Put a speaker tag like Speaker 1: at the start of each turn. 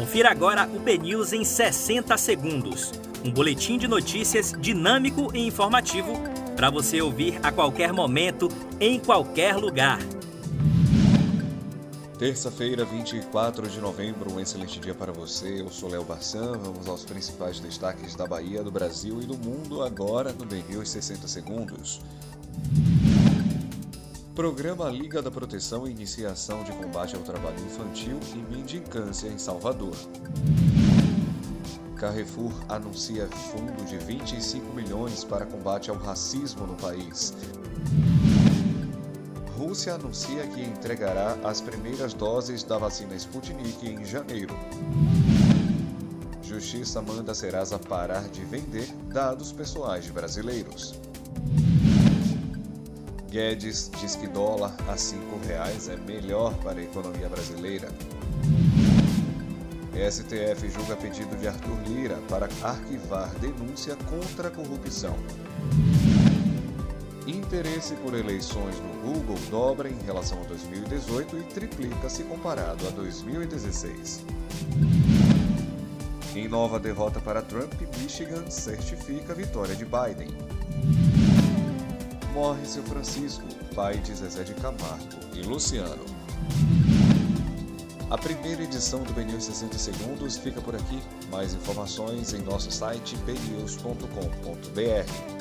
Speaker 1: Confira agora o BNews em 60 segundos. Um boletim de notícias dinâmico e informativo para você ouvir a qualquer momento, em qualquer lugar.
Speaker 2: Terça-feira, 24 de novembro, um excelente dia para você. Eu sou Léo Barçan. Vamos aos principais destaques da Bahia, do Brasil e do mundo agora no BNews 60 segundos. Programa Liga da Proteção e Iniciação de Combate ao Trabalho Infantil e Mendicância em Salvador. Carrefour anuncia fundo de 25 milhões para combate ao racismo no país. Rússia anuncia que entregará as primeiras doses da vacina Sputnik em janeiro. Justiça manda Serasa parar de vender dados pessoais de brasileiros. Guedes diz que dólar a R$ 5,00 é melhor para a economia brasileira. STF julga pedido de Arthur Lira para arquivar denúncia contra a corrupção. Interesse por eleições no Google dobra em relação a 2018 e triplica se comparado a 2016. Em nova derrota para Trump, Michigan certifica a vitória de Biden morre seu Francisco, pai de Zezé de Camargo e Luciano. A primeira edição do BNews 60 Segundos fica por aqui. Mais informações em nosso site bnews.com.br.